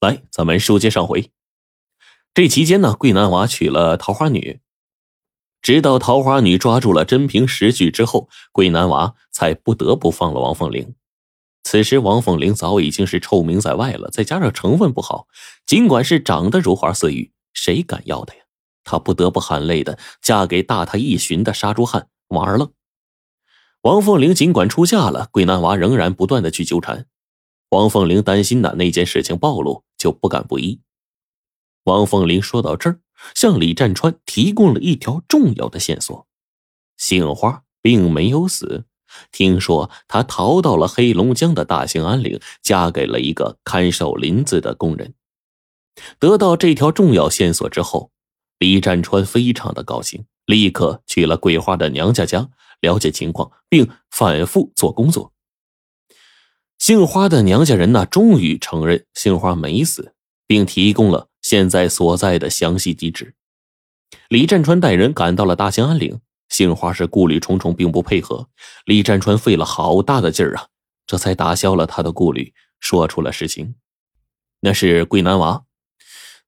来，咱们书接上回。这期间呢，桂南娃娶了桃花女，直到桃花女抓住了真凭实据之后，桂南娃才不得不放了王凤玲。此时，王凤玲早已经是臭名在外了，再加上成分不好，尽管是长得如花似玉，谁敢要她呀？她不得不含泪的嫁给大她一旬的杀猪汉王二愣。王凤玲尽管出嫁了，桂南娃仍然不断的去纠缠。王凤玲担心呢，那件事情暴露，就不敢不依。王凤林说到这儿，向李占川提供了一条重要的线索：杏花并没有死。听说她逃到了黑龙江的大兴安岭，嫁给了一个看守林子的工人。得到这条重要线索之后，李占川非常的高兴，立刻去了桂花的娘家家了解情况，并反复做工作。杏花的娘家人呢，终于承认杏花没死，并提供了现在所在的详细地址。李占川带人赶到了大兴安岭。杏花是顾虑重重，并不配合。李占川费了好大的劲儿啊，这才打消了他的顾虑，说出了实情。那是桂南娃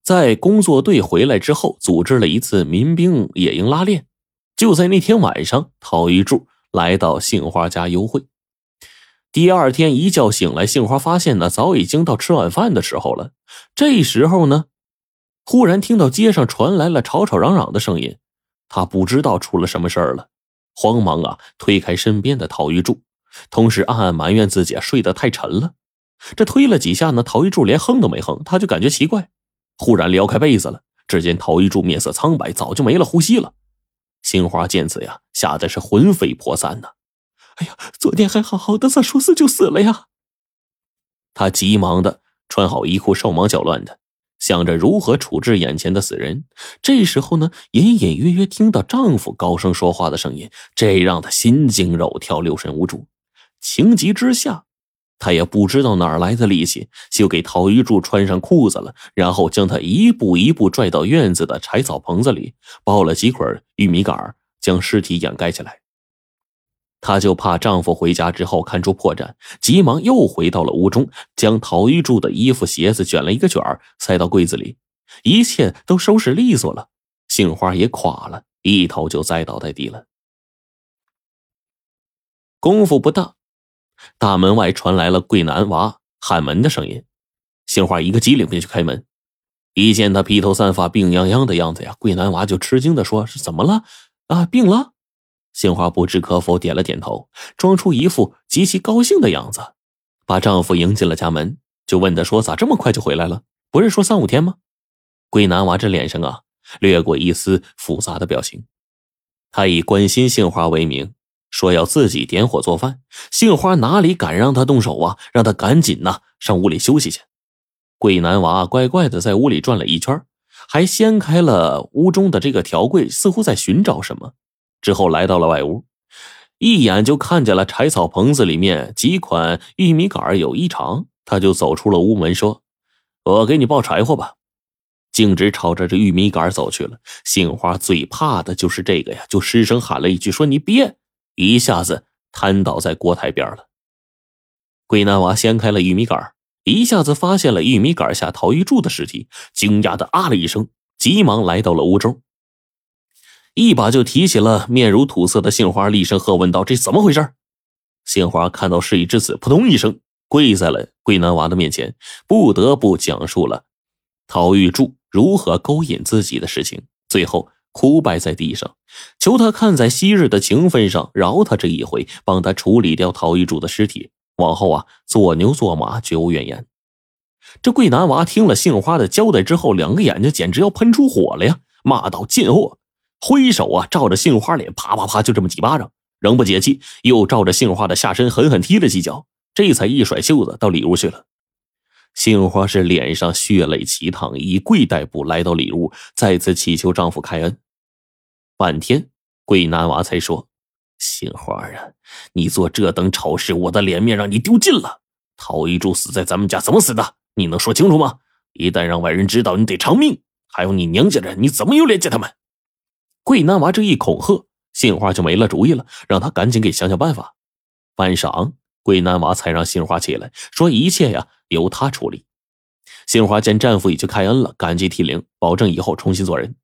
在工作队回来之后，组织了一次民兵野营拉练。就在那天晚上，陶玉柱来到杏花家幽会。第二天一觉醒来，杏花发现呢，早已经到吃晚饭的时候了。这时候呢，忽然听到街上传来了吵吵嚷嚷的声音。他不知道出了什么事儿了，慌忙啊推开身边的陶玉柱，同时暗暗埋怨自己睡得太沉了。这推了几下呢，陶玉柱连哼都没哼，他就感觉奇怪，忽然撩开被子了。只见陶玉柱面色苍白，早就没了呼吸了。杏花见此呀，吓得是魂飞魄散呐！哎呀，昨天还好好的，咋说死就死了呀？他急忙的穿好衣裤，手忙脚乱的。想着如何处置眼前的死人，这时候呢，隐隐约约听到丈夫高声说话的声音，这让她心惊肉跳，六神无主。情急之下，她也不知道哪来的力气，就给陶玉柱穿上裤子了，然后将他一步一步拽到院子的柴草棚子里，抱了几捆玉米杆，将尸体掩盖起来。她就怕丈夫回家之后看出破绽，急忙又回到了屋中，将陶玉柱的衣服、鞋子卷了一个卷儿塞到柜子里，一切都收拾利索了。杏花也垮了，一头就栽倒在地了。功夫不大，大门外传来了桂南娃喊门的声音。杏花一个机灵便去开门，一见他披头散发、病殃殃的样子呀，桂南娃就吃惊的说：“是怎么了？啊，病了？”杏花不知可否，点了点头，装出一副极其高兴的样子，把丈夫迎进了家门，就问他说：“咋这么快就回来了？不是说三五天吗？”桂南娃这脸上啊，掠过一丝复杂的表情。他以关心杏花为名，说要自己点火做饭。杏花哪里敢让他动手啊？让他赶紧呐上屋里休息去。桂南娃乖乖的在屋里转了一圈，还掀开了屋中的这个条柜，似乎在寻找什么。之后来到了外屋，一眼就看见了柴草棚子里面几款玉米杆有异常，他就走出了屋门，说：“我给你抱柴火吧。”径直朝着这玉米杆走去了。杏花最怕的就是这个呀，就失声喊了一句：“说你别！”一下子瘫倒在锅台边了。桂南娃掀开了玉米杆，一下子发现了玉米杆下陶玉柱的尸体，惊讶的啊了一声，急忙来到了屋中。一把就提起了面如土色的杏花，厉声喝问道：“这怎么回事？”杏花看到事已至此，扑通一声跪在了桂南娃的面前，不得不讲述了陶玉柱如何勾引自己的事情。最后哭拜在地上，求他看在昔日的情分上饶他这一回，帮他处理掉陶玉柱的尸体。往后啊，做牛做马绝无怨言。这桂南娃听了杏花的交代之后，两个眼睛简直要喷出火了呀！骂道：“贱货！”挥手啊，照着杏花脸啪啪啪就这么几巴掌，仍不解气，又照着杏花的下身狠狠踢了几脚，这才一甩袖子到里屋去了。杏花是脸上血泪齐淌，以跪代步来到里屋，再次祈求丈夫开恩。半天，桂南娃才说：“杏花啊，你做这等丑事，我的脸面让你丢尽了。陶一柱死在咱们家，怎么死的？你能说清楚吗？一旦让外人知道，你得偿命。还有你娘家人，你怎么有脸见他们？”桂南娃这一恐吓，杏花就没了主意了，让他赶紧给想想办法。半晌，桂南娃才让杏花起来，说一切呀由他处理。杏花见战俘已经开恩了，感激涕零，保证以后重新做人。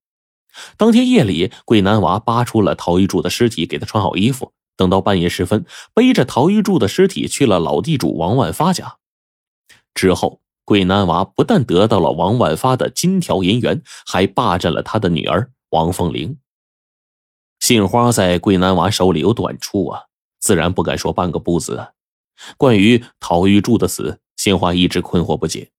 当天夜里，桂南娃扒出了陶玉柱的尸体，给他穿好衣服。等到半夜时分，背着陶玉柱的尸体去了老地主王万发家。之后，桂南娃不但得到了王万发的金条银元，还霸占了他的女儿王凤玲。杏花在桂南娃手里有短处啊，自然不敢说半个不字。关于陶玉柱的死，杏花一直困惑不解。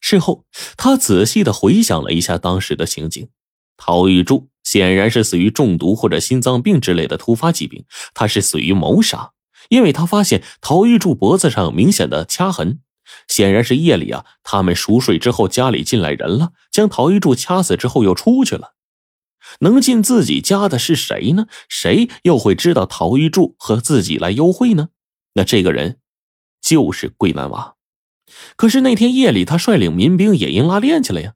事后，他仔细的回想了一下当时的情景。陶玉柱显然是死于中毒或者心脏病之类的突发疾病，他是死于谋杀，因为他发现陶玉柱脖子上有明显的掐痕，显然是夜里啊，他们熟睡之后家里进来人了，将陶玉柱掐死之后又出去了。能进自己家的是谁呢？谁又会知道陶玉柱和自己来幽会呢？那这个人就是桂南娃。可是那天夜里，他率领民兵野营拉练去了呀。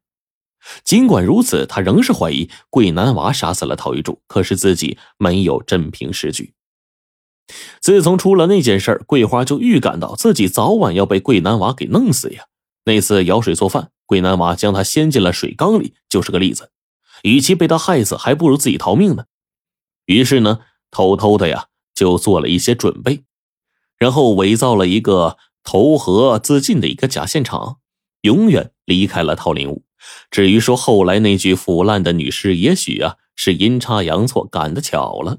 尽管如此，他仍是怀疑桂南娃杀死了陶玉柱。可是自己没有真凭实据。自从出了那件事桂花就预感到自己早晚要被桂南娃给弄死呀。那次舀水做饭，桂南娃将他掀进了水缸里，就是个例子。与其被他害死，还不如自己逃命呢。于是呢，偷偷的呀，就做了一些准备，然后伪造了一个投河自尽的一个假现场，永远离开了桃林屋。至于说后来那具腐烂的女尸，也许啊是阴差阳错赶得巧了。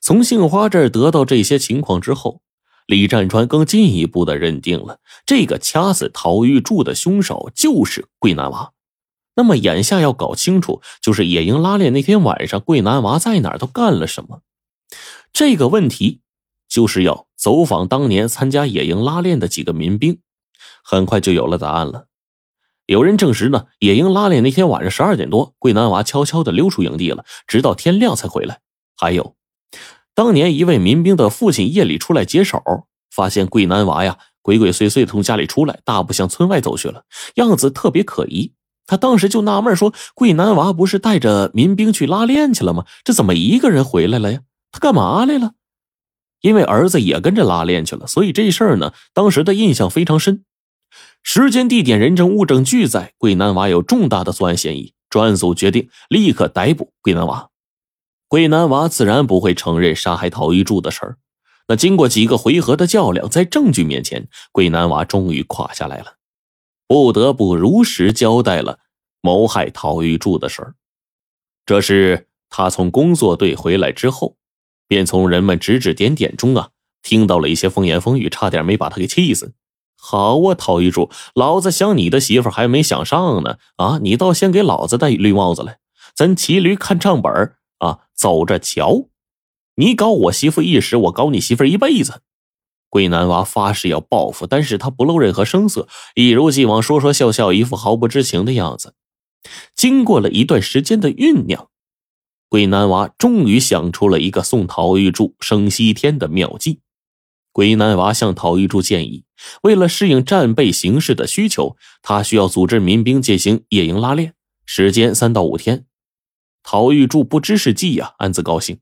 从杏花这儿得到这些情况之后，李占川更进一步的认定了这个掐死陶玉柱的凶手就是桂南娃。那么眼下要搞清楚，就是野营拉练那天晚上，桂南娃在哪儿，都干了什么？这个问题就是要走访当年参加野营拉练的几个民兵，很快就有了答案了。有人证实呢，野营拉练那天晚上十二点多，桂南娃悄悄的溜出营地了，直到天亮才回来。还有，当年一位民兵的父亲夜里出来解手，发现桂南娃呀鬼鬼祟祟从家里出来，大步向村外走去了，样子特别可疑。他当时就纳闷说：“桂南娃不是带着民兵去拉练去了吗？这怎么一个人回来了呀？他干嘛来了？”因为儿子也跟着拉练去了，所以这事儿呢，当时的印象非常深。时间、地点、人证、物证俱在，桂南娃有重大的作案嫌疑。专案组决定立刻逮捕桂南娃。桂南娃自然不会承认杀害陶玉柱的事儿。那经过几个回合的较量，在证据面前，桂南娃终于垮下来了。不得不如实交代了谋害陶玉柱的事儿。这是他从工作队回来之后，便从人们指指点点中啊，听到了一些风言风语，差点没把他给气死。好啊，陶玉柱，老子想你的媳妇还没想上呢啊！你倒先给老子戴绿帽子来，咱骑驴看账本啊，走着瞧。你搞我媳妇一时，我搞你媳妇一辈子。桂南娃发誓要报复，但是他不露任何声色，一如既往说说笑笑，一副毫不知情的样子。经过了一段时间的酝酿，桂南娃终于想出了一个送陶玉柱升西天的妙计。桂南娃向陶玉柱建议，为了适应战备形势的需求，他需要组织民兵进行夜营拉练，时间三到五天。陶玉柱不知是计呀，暗自高兴。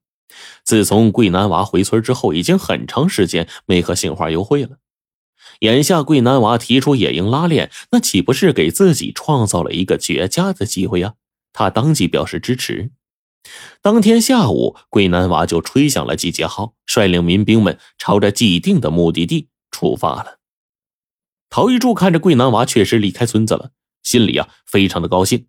自从桂南娃回村之后，已经很长时间没和杏花幽会了。眼下桂南娃提出野营拉练，那岂不是给自己创造了一个绝佳的机会呀？他当即表示支持。当天下午，桂南娃就吹响了集结号，率领民兵们朝着既定的目的地出发了。陶玉柱看着桂南娃确实离开村子了，心里啊非常的高兴。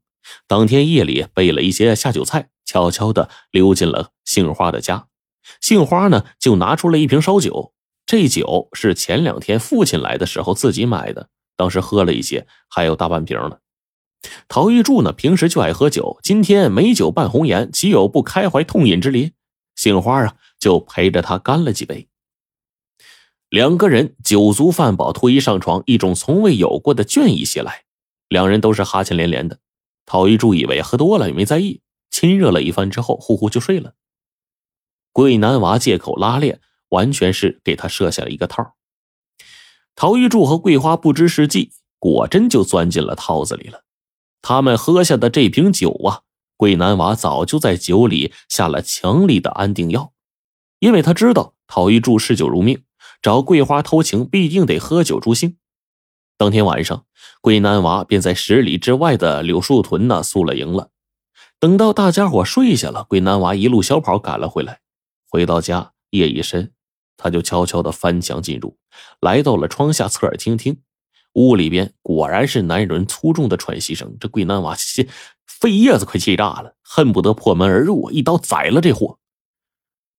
当天夜里备了一些下酒菜。悄悄的溜进了杏花的家，杏花呢就拿出了一瓶烧酒，这酒是前两天父亲来的时候自己买的，当时喝了一些，还有大半瓶呢。陶玉柱呢平时就爱喝酒，今天美酒伴红颜，岂有不开怀痛饮之理？杏花啊就陪着他干了几杯，两个人酒足饭饱，脱衣上床，一种从未有过的倦意袭来，两人都是哈欠连连的。陶玉柱以为喝多了，也没在意。亲热了一番之后，呼呼就睡了。桂南娃借口拉练，完全是给他设下了一个套。陶玉柱和桂花不知是计，果真就钻进了套子里了。他们喝下的这瓶酒啊，桂南娃早就在酒里下了强力的安定药，因为他知道陶玉柱嗜酒如命，找桂花偷情必定得喝酒助兴。当天晚上，桂南娃便在十里之外的柳树屯那宿了营了。等到大家伙睡下了，桂南娃一路小跑赶了回来。回到家，夜已深，他就悄悄的翻墙进入，来到了窗下，侧耳倾听。屋里边果然是男人粗重的喘息声。这桂南娃气肺叶子快气炸了，恨不得破门而入，一刀宰了这货。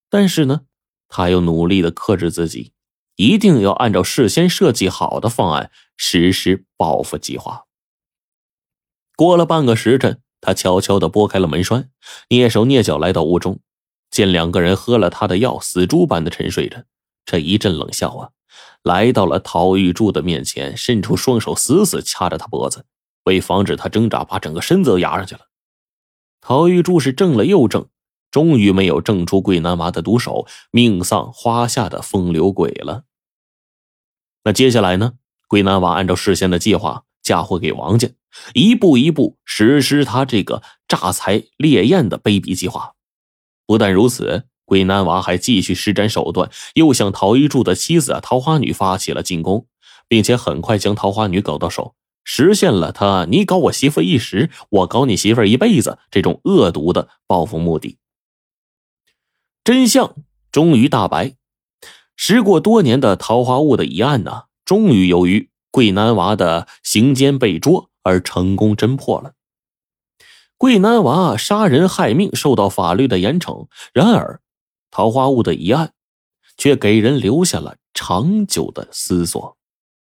但是呢，他又努力的克制自己，一定要按照事先设计好的方案实施报复计划。过了半个时辰，他悄悄的拨开了门栓，蹑手蹑脚来到屋中，见两个人喝了他的药，死猪般的沉睡着，这一阵冷笑啊。来到了陶玉柱的面前，伸出双手，死死掐着他脖子，为防止他挣扎，把整个身子都压上去了。陶玉柱是怔了又怔，终于没有挣出桂南娃的毒手，命丧花下的风流鬼了。那接下来呢？桂南娃按照事先的计划，嫁祸给王家，一步一步实施他这个诈财猎艳的卑鄙计划。不但如此。鬼南娃还继续施展手段，又向陶一柱的妻子啊桃花女发起了进攻，并且很快将桃花女搞到手，实现了他“你搞我媳妇一时，我搞你媳妇一辈子”这种恶毒的报复目的。真相终于大白，时过多年的桃花坞的疑案呢，终于由于桂南娃的行奸被捉而成功侦破了。桂南娃杀人害命，受到法律的严惩。然而，桃花坞的一案，却给人留下了长久的思索。